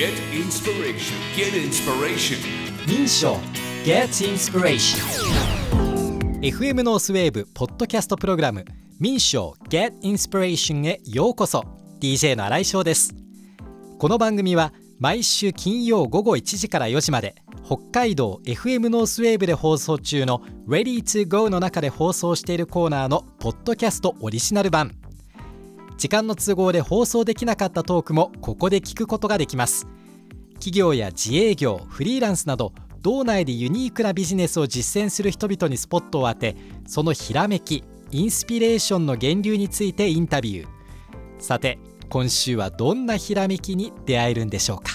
Get inspiration. Get inspiration. 民賞 Get Inspiration. FM North Wave podcast program。民賞 Get Inspiration へようこそ。DJ の新井翔です。この番組は毎週金曜午後1時から4時まで北海道 FM ノースウェーブで放送中の Ready to Go の中で放送しているコーナーのポッドキャストオリジナル版時間の都合で放送できなかったトークもここで聞くことができます。企業や自営業フリーランスなど道内でユニークなビジネスを実践する人々にスポットを当てそのひらめきインスピレーションの源流についてインタビュー。さて今週はどんなひらめきに出会えるんでしょうか？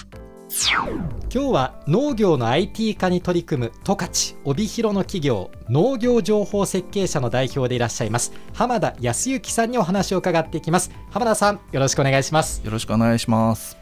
今日は農業の IT 化に取り組む十勝帯広の企業農業情報設計者の代表でいらっしゃいます。浜田康之さんにお話を伺っていきます。浜田さんよろしくお願いします。よろしくお願いします。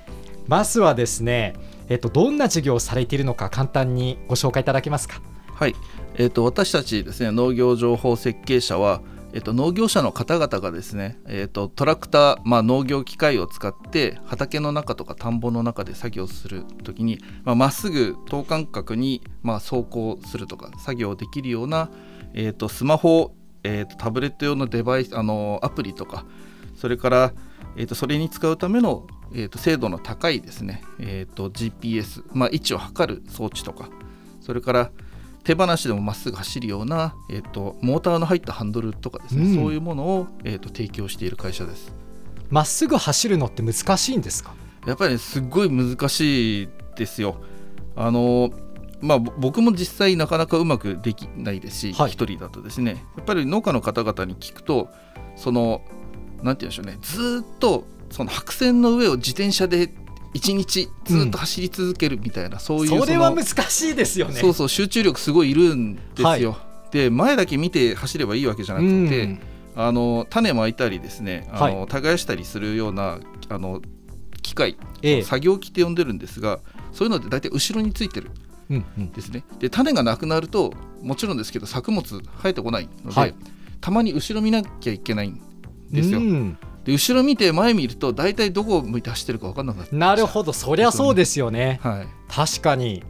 まずはですねえっとどんな授業をされているのか簡単にご紹介いただけますか？はい、えっ、と私たちですね農業情報設計者はえっ、と農業者の方々がですねえっ、とトラクターまあ農業機械を使って畑の中とか田んぼの中で作業するときにまあっすぐ等間隔にまあ走行するとか作業できるようなえっ、とスマホえっ、とタブレット用のデバイスあのアプリとかそれからえー、とそれに使うための、えー、と精度の高いですね、えー、と GPS、まあ、位置を測る装置とかそれから手放しでもまっすぐ走るような、えー、とモーターの入ったハンドルとかですね、うん。そういうものを、えー、と提供している会社です。まっすぐ走るのって難しいんですか？やっぱり、ね、すっごい難しいですよ。あのまあ、ぼ僕も実際なかなかうまくできないですし、一はい。人だとですね。やっぱり農家の方々に聞くとそのなんて言うんでしょうね。ずーっとその白線の上を自転車で一日ずーっと走り続けるみたいな、そういうそれはの難しいですよね。そうそう集中力すごいいるんですよ。で前だけ見て走ればいいわけじゃなくて、うんあの種まいたりですねあの、は耕したりするようなあの機械ええ。作業機って呼んでるんですがそういうのって大体後ろについてるうんうん。んですねで種がなくなるともちろんですけど作物生えてこないので、はい。たまに後ろ見なきゃいけないんですよ、うんで後ろ見て前見ると大体どこを向いて走ってるか分かんなくなってなるほど。そりゃそうですよね。はい。確かに。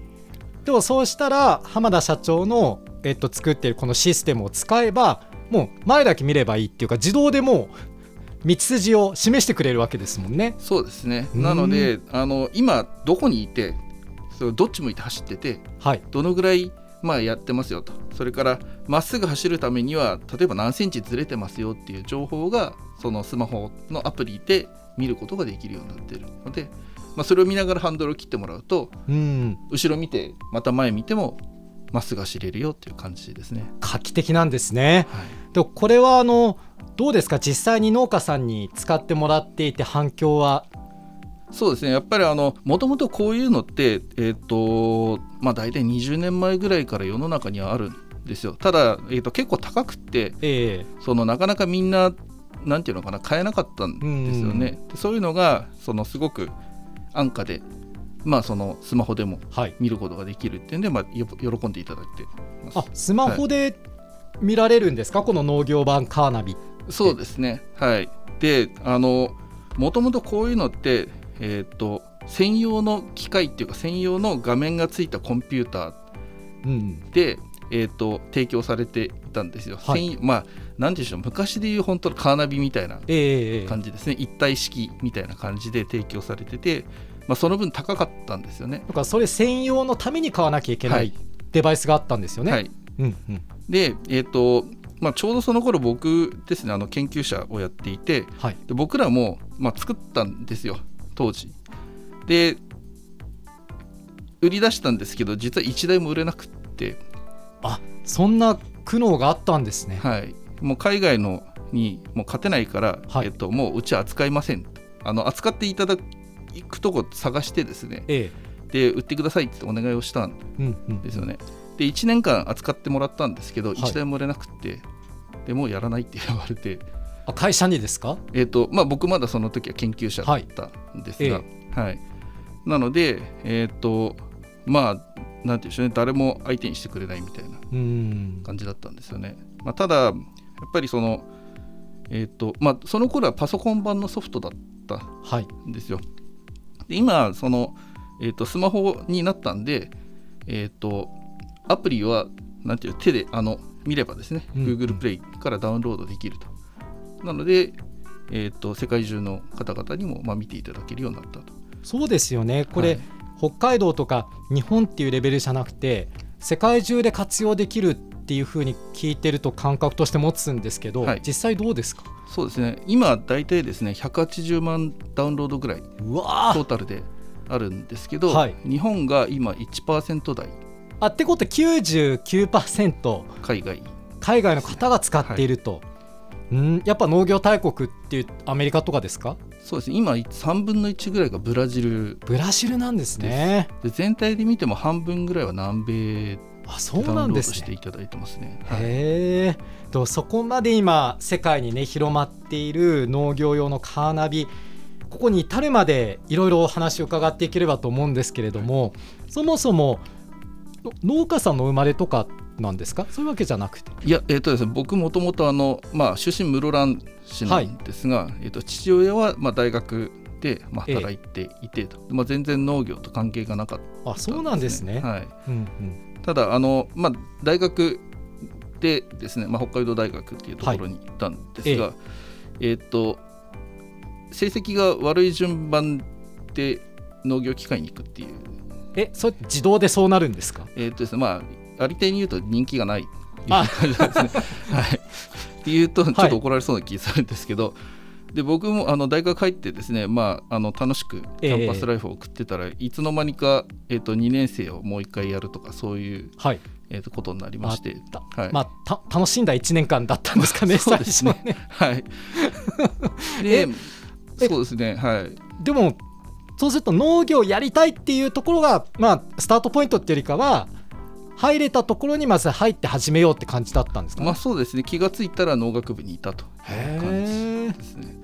でもそうしたら浜田社長の、えっと、作っているこのシステムを使えばもう前だけ見ればいいっていうか自動でもう道筋を示してくれるわけですもんね。そうですね。うん。なのであの今どこにいてそうどっち向いて走っててはい。どのぐらいまあやってますよと。それからまっすぐ走るためには例えば何センチずれてますよっていう情報がそのスマホのアプリで見ることができるようになっているので、まあ、それを見ながらハンドルを切ってもらうとうん。後ろ見てまた前見てもまっすぐ走れるよっていう感じですね。画期的なんですね。はい。でこれはあのどうですか？実際に農家さんに使ってもらっていて反響はそうですね。やっぱりあのもともとこういうのって、えーとまあ、大体20年前ぐらいから世の中にはあるんですよ。ただ、えー、と結構高くってええ。そのなかなかみんななんていうのかな買えなかったんですよね。でそういうのがそのすごく安価で、まあ、そのスマホでもはい。見ることができるっていうんで、まあ、よ喜んでいただいてあスマホで見られるんですか、この農業版カーナビそうですね。はい。であのもともとこういうのって、えー、と専用の機械っていうか専用の画面がついたコンピューターうんで、えー、と提供されていたんですよ。はい。専まあなんていうんでしょう昔でいう本当のカーナビみたいなええ感じですね。一体式みたいな感じで提供されてて、まあ、その分高かったんですよね。だからそれ専用のために買わなきゃいけなはいい。デバイスがあったんですよね。はい、うんうん。で、えーとまあ、ちょうどその頃僕ですねあの研究者をやっていてはい。で僕らも、まあ、作ったんですよ当時。で売り出したんですけど実は1台も売れなくって、あそんな苦悩があったんですね。はい、もう海外のにもう勝てないから、はい。えっと、もううちは扱いません。あの扱っていただくとこ探してですね。えで売ってくださいってお願いをしたんえうんうんですよね。で1年間扱ってもらったんですけど、い。1台も売れなくってでもうやらないって言われて、あ会社にですか？えーとまあ、僕まだその時は研究者だったんですが、はい。なので、えっとまあなんて言うんでしょうね誰も相手にしてくれないみたいなうん。感じだったんですよね。まあ、ただやっぱりそのえっ、とまあその頃はパソコン版のソフトだったはいんですよ。で今そのえー、とスマホになったんで、えー、とアプリはなんていう手であの見ればですね、うん Google プレイからダウンロードできると。なので、えー、と世界中の方々にも、まあ、見ていただけるようになったと。そうですよね。これ、はい。北海道とか日本っていうレベルじゃなくて世界中で活用できるっていうふうに聞いてると感覚として持つんですけど、はい。実際どうですか？そうですね。今大体ですね180万ダウンロードぐらいうわトータルであるんですけど、はい。日本が今1%台。あってことは99%海外。海外の方が使っていると、うんやっぱ農業大国っていうアメリカとかですか？そうですね。今3分の1ぐらいがブラジル。ブラジルなんですね。で全体で見ても半分ぐらいは南米あそうなんですね。していただいてますね。はい。へえ。とそこまで今世界にね広まっている農業用のカーナビここに至るまでいろいろお話を伺っていければと思うんですけれどもそもそもの農家さんの生まれとかなんですか？そういうわけじゃなくて。いや、えっとですね、僕もともとあの、まあ、出身室蘭市なんですが、えっと、父親はまあ大学でまあええ。働いていてと、まあ、全然農業と関係がなかった。あそうなんですね。はい、うんうん。ただあの、まあ、大学でですね、まあ、北海道大学っていうところに行ったんですが、えっと成績が悪い順番で農業機械に行くっていう、えそれ自動でそうなるんですか？えっとですねまあ、ありていに言うと人気がないいうあ感じなんですね。はい、っていうとちょっと怒られそうな気がするんですけど、で僕もあの大学入ってですね、まあ、あの楽しくキャンパスライフを送ってたら、いつの間にか、えっと2年生をもう一回やるとかそういう、はい。えっとことになりまして。た。はい。まあた楽しんだ1年間だったんですかねそうですね。ね。はい。え で、えそうですね、はい。でもそうすると農業やりたいっていうところが、まあ、スタートポイントっていうよりかは入れたところにまず入って始めようって感じだったんですか、まあそうですね、気がついたら農学部にいたという感じですね。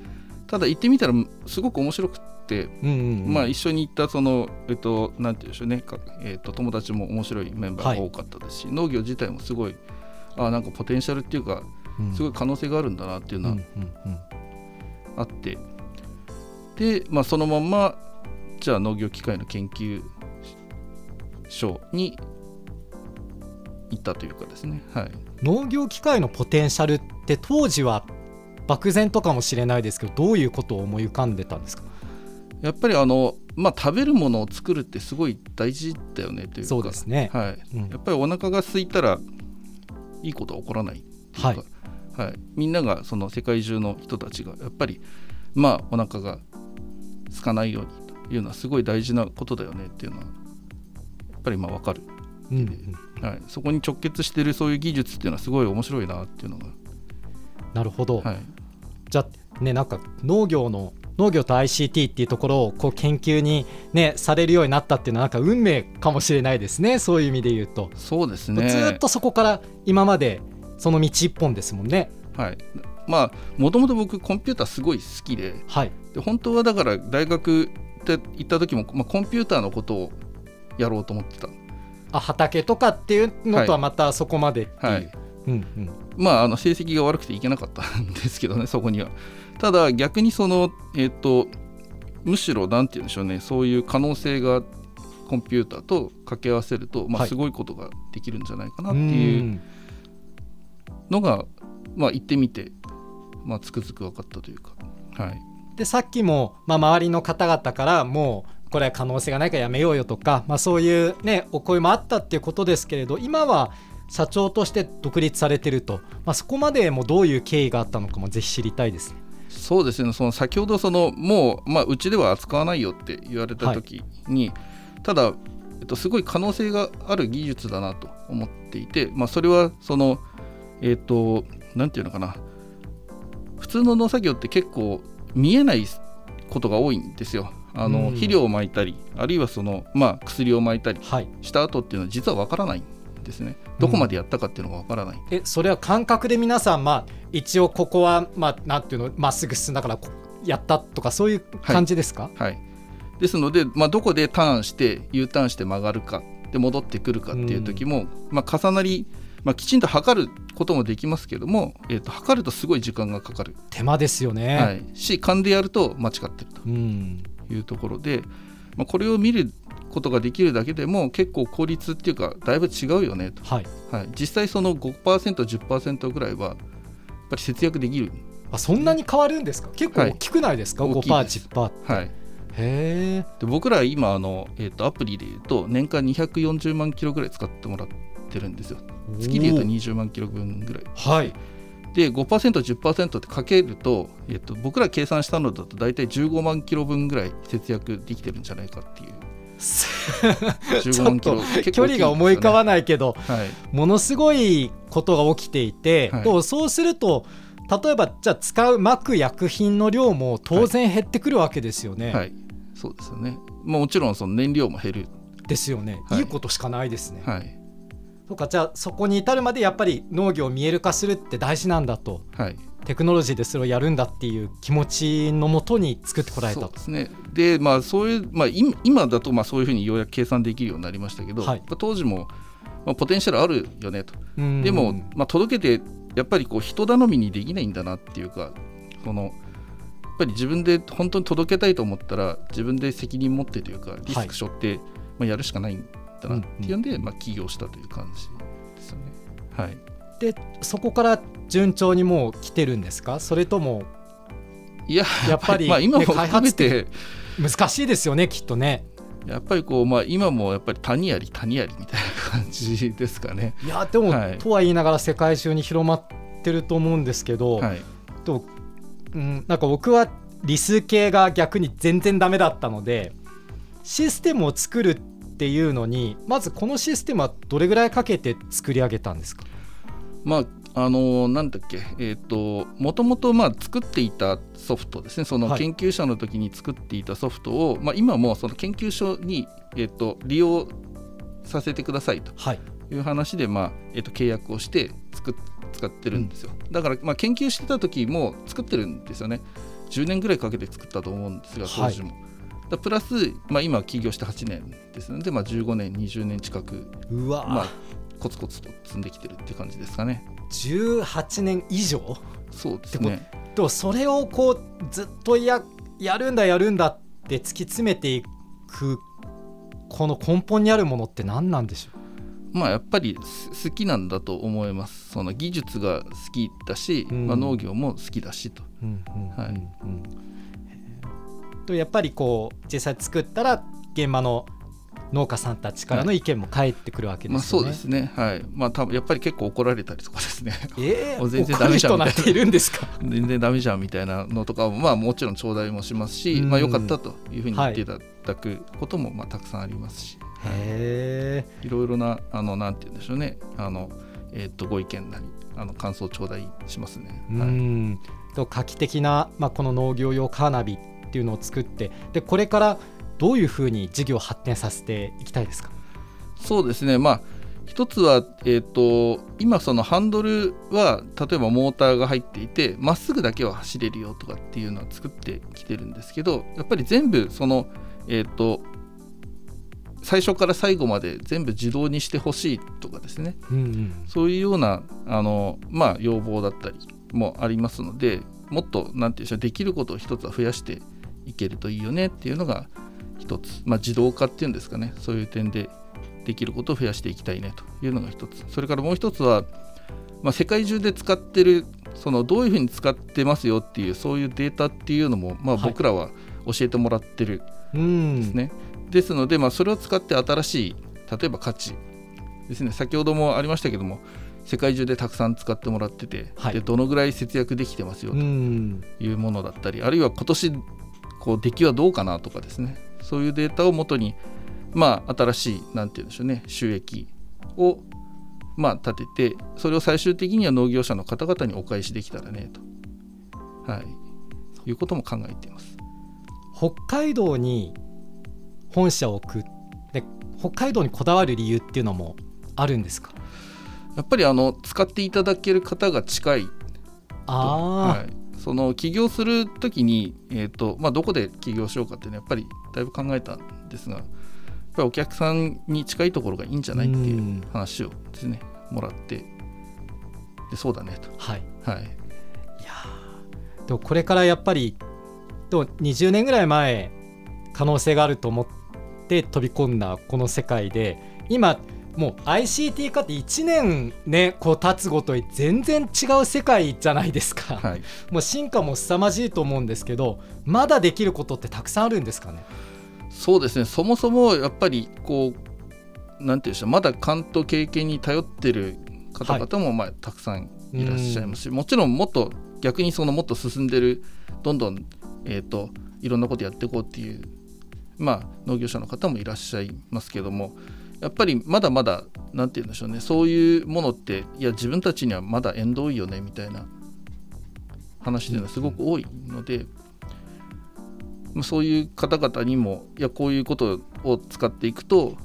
ただ行ってみたらすごく面白くって、うんうんうん。まあ一緒に行ったそのえっとなんていうんでしょうね、かえっと友達も面白いメンバーが多かったですし、農業自体もすごいあなんかポテンシャルっていうかうん。すごい可能性があるんだなっていうのはうんうんうん。あって、で、まあ、そのまんまじゃあ農業機械の研究所に行ったというかですね、はい、農業機械のポテンシャルって当時は漠然とかもしれないですけどどういうことを思い浮かんでたんですか？やっぱりあの、まあ、食べるものを作るってすごい大事だよねというか。そうですね。はい、うん。やっぱりお腹が空いたらいいことは起こらないっていうか、はい。はい。みんながその世界中の人たちがやっぱりまあお腹が空かないようにというのはすごい大事なことだよねっていうのはやっぱりまあ分かるうんうんはい、そこに直結してるそういう技術っていうのはすごい面白いなっていうのが、なるほど、はい、じゃあねなんか農業の農業と ICT っていうところをこう研究にねされるようになったっていうのはなんか運命かもしれないですねそういう意味で言うと、そうですね。ずーっとそこから今までその道一本ですもんね。はい。まあもともと僕コンピューターすごい好きで。はい。で本当はだから大学で行った時も、まあ、コンピューターのことをやろうと思ってたあ畑とかっていうのとはまたそこまでっていう、はい。うんうん。まああの成績が悪くていけなかったんですけどねそこには。ただ逆にそのえっ、とむしろなんて言うんでしょうねそういう可能性がコンピューターと掛け合わせると、まあ、はい。すごいことができるんじゃないかなっていう、うん。のが、まあ、行ってみて、まあ、つくづく分かったというか、はい、でさっきも、まあ、周りの方々からもうこれは可能性がないからやめようよとか、まあ、そういう、ね、お声もあったっていうことですけれど今は社長として独立されてると、まあ、そこまでもどういう経緯があったのかもぜひ知りたいですね。そうですねその先ほどそのもう、まあ、うちでは扱わないよって言われた時に、ただ、えっと、すごい可能性がある技術だなと思っていて、まあ、それはそのえっとなんていうのかな普通の農作業って結構見えないことが多いんですよ。あのうん。肥料をまいたりあるいはその、まあ、薬をまいたりはい、した後っていうのは実は分からないんですね。どこまでやったかっていうのが分からない、えそれは感覚で皆さん、まあ、一応ここは、まあ、なんていうのまっすぐ進んだからこやったとかそういう感じですか、はい、ですので、まあ、どこでターンして U ターンして曲がるかで戻ってくるかっていう時も、まあ、重なり、まあ、きちんと測ることもできますけども、えー、と測るとすごい時間がかかる、手間ですよね。はい、し勘でやると間違ってるうん。というところで、まあ、これを見ることができるだけでも結構効率っていうかだいぶ違うよねと、はい。はい、実際その 5%10% ぐらいはやっぱり節約できる、あそんなに変わるんですか？結構大きくないですか、はい大きいです。5%10% って、はい、へえで僕ら今あの、えー、とアプリでいうと年間240万キロぐらい使ってもらってるんですよ。月でいうと20万キロ分ぐらい。はいで 5%10% ってかけると,、えっと僕ら計算したのだと大体15万キロ分ぐらい節約できてるんじゃないかっていう 15万キロ結構距離が思い浮かばないけどはいものすごいことが起きていて、はいそうすると例えばじゃあ使う巻く薬品の量も当然減ってくるわけですよね。はい、そうですよね。まあもちろんその燃料も減る。ですよね、はいい、いことしかないですね。はいそうかじゃあそこに至るまでやっぱり農業を見える化するって大事なんだとはい。テクノロジーでそれをやるんだっていう気持ちのもとに作ってこられたとそうで。すね。でまあそういうまあ今今だとまあそういうふうにようやく計算できるようになりましたけど、はいまあ当時もまあポテンシャルあるよねと。うんでもまあ届けてやっぱりこう人頼みにできないんだなっていうかそのやっぱり自分で本当に届けたいと思ったら自分で責任持ってというかリスク背負って、まあやるしかないんだなっていうんで、まあ起業したという感じですよね。はい。でそこから順調にもう来てるんですか？それともいややっぱりまあ今もね開含め発って難しいですよねきっとね。やっぱりこう、まあ、今もやっぱり谷あり谷ありみたいな感じですかね。いやでも、はいとは言いながら世界中に広まってると思うんですけど、はい、とうん、なんか僕は理数系が逆に全然ダメだったのでシステムを作るっていうのにまずこのシステムはどれぐらいかけて作り上げたんですか？まああのなんだっけえっ、ともともとまあ作っていたソフトですね。そのはい。研究者の時に作っていたソフトを、まあ、今もその研究所に、えっと利用させてくださいとはい。いう話で、まあえっと契約をして作っ使ってるんですよ、だから、まあ、研究してた時も作ってるんですよね。10年ぐらいかけて作ったと思うんですが当時も、だプラス、まあ、今起業して8年ですので、まあ、15年20年近く、うわ、まあ、コツコツと積んできてるっていう感じですかね。18年以上？そうですね。でもそれをこうずっとややるんだやるんだって突き詰めていくこの根本にあるものって何なんでしょまあやっぱりす好きなんだと思います。その技術が好きだし、うんまあ、農業も好きだしと。う、うんうん。はいうんとやっぱりこう実際作ったら現場の農家さんたちからの意見も返ってくるわけですよね。まあそうですね。はい。まあ多分やっぱり結構怒られたりとかですね。えー、もう全然ダメじゃん人な。んているんですか？全然ダメじゃんみたいなのとかもまあもちろん頂戴もしますし、うん。まあ良かったというふうに言っていただくこともまあたくさんありますし、へい。ろいろなあのなんて言うんでしょうね。あの、えー、とご意見なりあの感想を頂戴しますね。え、うはい。ん。と画期的な、まあ、この農業用カーナビっていうのを作ってでこれからどういうふうに事業を発展させていきたいですか？そうですね、まあ、一つは、えー、と今、そのハンドルは例えばモーターが入っていてまっすぐだけは走れるよとかっていうのを作ってきてるんですけどやっぱり全部その、えー、と最初から最後まで全部自動にしてほしいとかですね。うんうん。そういうようなあの、まあ、要望だったりもありますのでもっとなんていうんでしょうできることを一つは増やしていけるといいよねっていうのが一つ、まあ、自動化っていうんですかね。そういう点でできることを増やしていきたいねというのが一つ。それからもう一つは、まあ、世界中で使ってるそのどういうふうに使ってますよっていうそういうデータっていうのも、まあ、はい。僕らは教えてもらってるうんですね。ですので、まあ、それを使って新しい例えば価値。ですね。先ほどもありましたけども世界中でたくさん使ってもらってて、はい。でどのぐらい節約できてますようとん。いうものだったり、あるいは今年こう出来はどうかなとかですね。そういうデータをもとに、まあ、新しいなんて言うんでしょうね。収益をまあ立ててそれを最終的には農業者の方々にお返しできたらねと、はい、いうことも考えています。北海道に本社を置くで北海道にこだわる理由っていうのもあるんですか？やっぱりあの使っていただける方が近いああ、はい、その起業するときに、えーとまあ、どこで起業しようかっていうのはやっぱりだいぶ考えたんですがやっぱりお客さんに近いところがいいんじゃないっていううん。話をですねもらってでそうだねと、はい。はい、いやーでもこれからやっぱりでも20年ぐらい前可能性があると思っって飛び込んだこの世界で今もう ICT 化って1年ねこう経つごとに全然違う世界じゃないですか、はい、もう進化も凄まじいと思うんですけどまだできることってたくさんあるんですかね？そうですね。そもそもやっぱりこうなんていうんでしょう。まだ勘と経験に頼ってる方々もまあたくさんいらっしゃいますし、はい、もちろんもっと逆にそのもっと進んでるどんどん、えーと、いろんなことやっていこうっていう、まあ、農業者の方もいらっしゃいますけどもやっぱりまだまだ何て言うんでしょうねそういうものっていや自分たちにはまだ縁遠いよねみたいな話っていうのはすごく多いので、まあ、そういう方々にもいやこういうことを使っていくと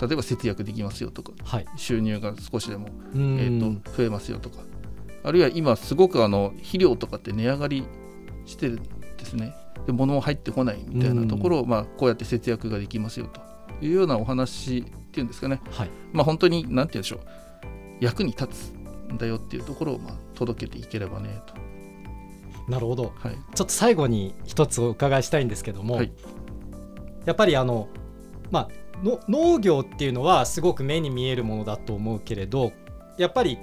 例えば節約できますよとか、はい、収入が少しでも、えーと、増えますよとかあるいは今すごくあの肥料とかって値上がりしてるんですね。で物も入ってこないみたいなところを、まあ、こうやって節約ができますよというようなお話っていうんですかね、はい、まあ本当に何て言うんでしょう。役に立つんだよっていうところをまあ届けていければねと。なるほど、はい、ちょっと最後に一つお伺いしたいんですけども、はい、やっぱりあの、まあ、の農業っていうのはすごく目に見えるものだと思うけれどやっぱり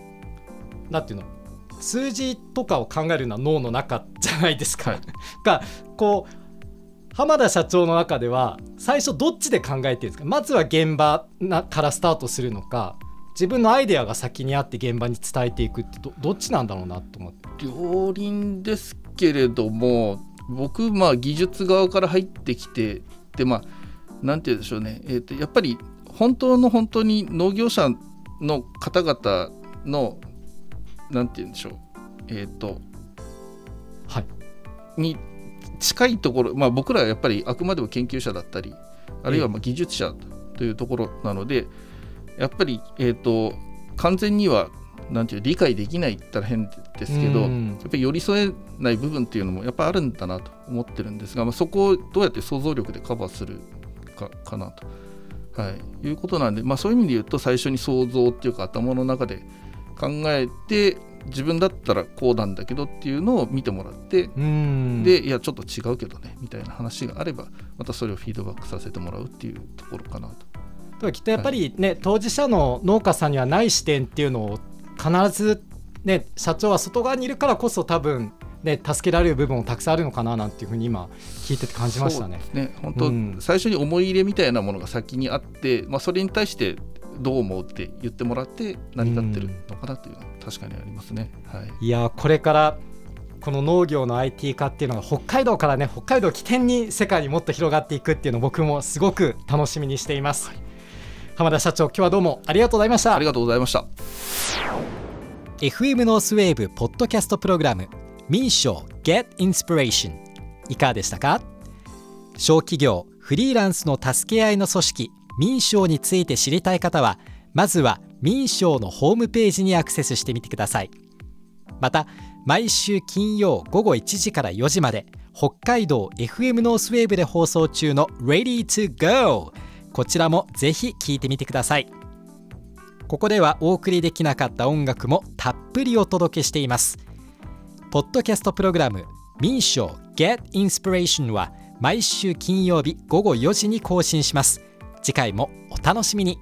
なんていうの数字とかを考えるのは脳の中じゃないですか。はい、がこう浜田社長の中では最初どっちで考えてるんですか？まずは現場なからスタートするのか自分のアイデアが先にあって現場に伝えていくってどどっちなんだろうなと思って。両輪ですけれども僕まあ技術側から入ってきてでまあなんて言うんでしょうね、えー、とやっぱり本当の本当に農業者の方々のなんて言うんでしょう。えっ、ー、とはい。に近いところ、まあ、僕らはやっぱりあくまでも研究者だったりあるいはま技術者というところなので、やっぱり、えーと、完全にはなんていう理解できないって言ったら変ですけど、やっぱり寄り添えない部分っていうのもやっぱあるんだなと思ってるんですが、まあ、そこをどうやって想像力でカバーするかかなと、はい、いうことなんで、まあ、そういう意味で言うと最初に想像っていうか頭の中で考えて自分だったらこうなんだけどっていうのを見てもらってでいやちょっと違うけどねみたいな話があればまたそれをフィードバックさせてもらうっていうところかなと。きっとやっぱりね、はい、当事者の農家さんにはない視点っていうのを必ずね社長は外側にいるからこそ多分ね、助けられる部分もたくさんあるのかななんていうふうに今聞いてて感じましたね。ね本当、うん、最初に思い入れみたいなものが先にあって、まあ、それに対してどう思うって言ってもらって成り立ってるのかなというのは確かにありますね。はい、いやこれからこの農業の IT 化っていうのが北海道からね北海道を起点に世界にもっと広がっていくっていうのを僕もすごく楽しみにしています、はい、浜田社長今日はどうもありがとうございました。ありがとうございました FM ノースウェーブポッドキャストプログラム民賞 Get Inspiration いかがでしたか？小企業フリーランスの助け合いの組織民賞について知りたい方はまずは民賞のホームページにアクセスしてみてください。また毎週金曜午後1時から4時まで北海道 FM ノースウェーブで放送中の Ready to Go こちらもぜひ聴いてみてください。ここではお送りできなかった音楽もたっぷりお届けしています。ポッドキャストプログラム民賞 Get Inspiration は毎週金曜日午後4時に更新します。次回もお楽しみに。